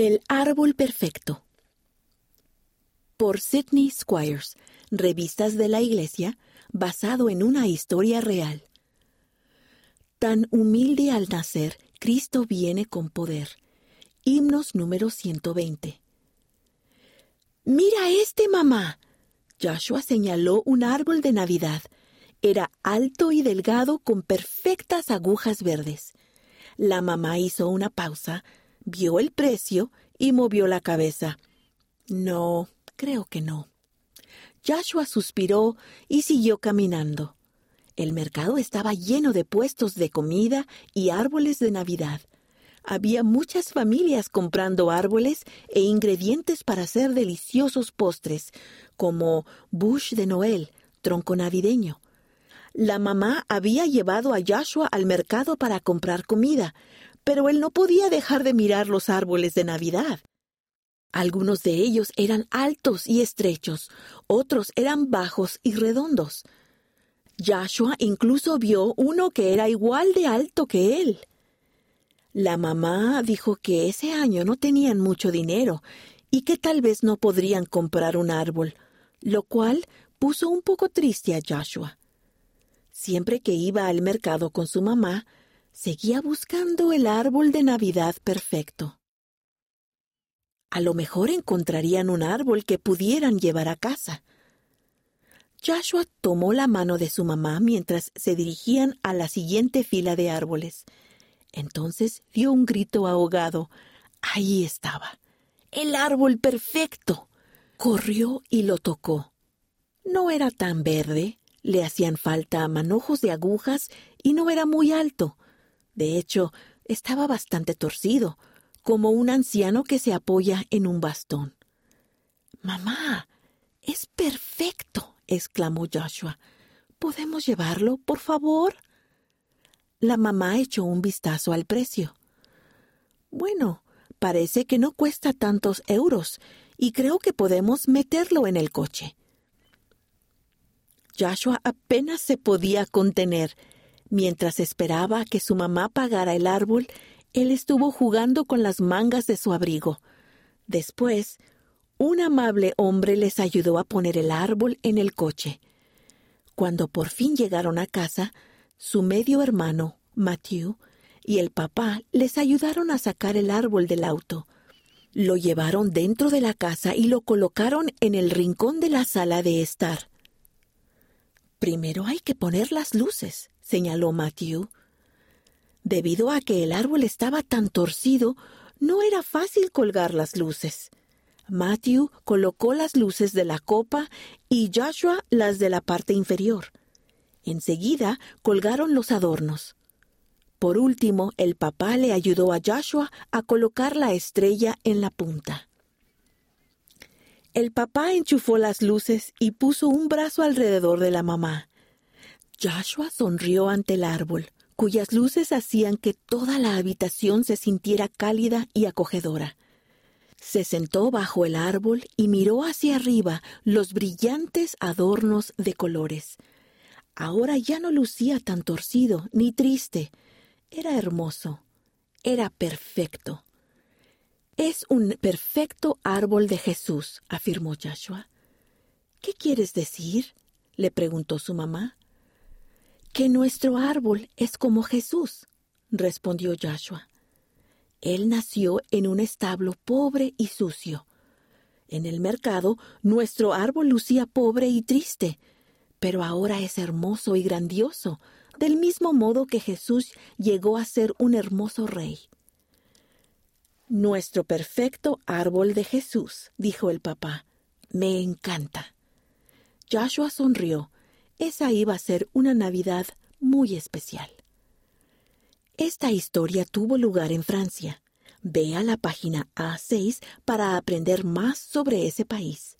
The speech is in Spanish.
El árbol perfecto. Por Sidney Squires, Revistas de la Iglesia, basado en una historia real. Tan humilde al nacer, Cristo viene con poder. Himnos número 120. Mira este, mamá. Joshua señaló un árbol de Navidad. Era alto y delgado con perfectas agujas verdes. La mamá hizo una pausa, vio el precio y movió la cabeza. No, creo que no. Joshua suspiró y siguió caminando. El mercado estaba lleno de puestos de comida y árboles de Navidad. Había muchas familias comprando árboles e ingredientes para hacer deliciosos postres, como bush de Noel, tronco navideño. La mamá había llevado a Joshua al mercado para comprar comida, pero él no podía dejar de mirar los árboles de Navidad. Algunos de ellos eran altos y estrechos, otros eran bajos y redondos. Joshua incluso vio uno que era igual de alto que él. La mamá dijo que ese año no tenían mucho dinero y que tal vez no podrían comprar un árbol, lo cual puso un poco triste a Joshua. Siempre que iba al mercado con su mamá, seguía buscando el árbol de Navidad perfecto. A lo mejor encontrarían un árbol que pudieran llevar a casa. Joshua tomó la mano de su mamá mientras se dirigían a la siguiente fila de árboles. Entonces dio un grito ahogado. Ahí estaba. El árbol perfecto. Corrió y lo tocó. No era tan verde, le hacían falta manojos de agujas y no era muy alto. De hecho, estaba bastante torcido, como un anciano que se apoya en un bastón. Mamá, es perfecto, exclamó Joshua. ¿Podemos llevarlo, por favor? La mamá echó un vistazo al precio. Bueno, parece que no cuesta tantos euros, y creo que podemos meterlo en el coche. Joshua apenas se podía contener. Mientras esperaba que su mamá pagara el árbol, él estuvo jugando con las mangas de su abrigo. Después, un amable hombre les ayudó a poner el árbol en el coche. Cuando por fin llegaron a casa, su medio hermano, Matthew, y el papá les ayudaron a sacar el árbol del auto. Lo llevaron dentro de la casa y lo colocaron en el rincón de la sala de estar. Primero hay que poner las luces, señaló Matthew. Debido a que el árbol estaba tan torcido, no era fácil colgar las luces. Matthew colocó las luces de la copa y Joshua las de la parte inferior. Enseguida colgaron los adornos. Por último, el papá le ayudó a Joshua a colocar la estrella en la punta. El papá enchufó las luces y puso un brazo alrededor de la mamá. Joshua sonrió ante el árbol, cuyas luces hacían que toda la habitación se sintiera cálida y acogedora. Se sentó bajo el árbol y miró hacia arriba los brillantes adornos de colores. Ahora ya no lucía tan torcido ni triste. Era hermoso. Era perfecto. Es un perfecto árbol de Jesús, afirmó Joshua. ¿Qué quieres decir? le preguntó su mamá. Que nuestro árbol es como Jesús, respondió Joshua. Él nació en un establo pobre y sucio. En el mercado nuestro árbol lucía pobre y triste, pero ahora es hermoso y grandioso, del mismo modo que Jesús llegó a ser un hermoso rey. Nuestro perfecto árbol de Jesús, dijo el papá. Me encanta. Joshua sonrió. Esa iba a ser una Navidad muy especial. Esta historia tuvo lugar en Francia. Ve a la página A6 para aprender más sobre ese país.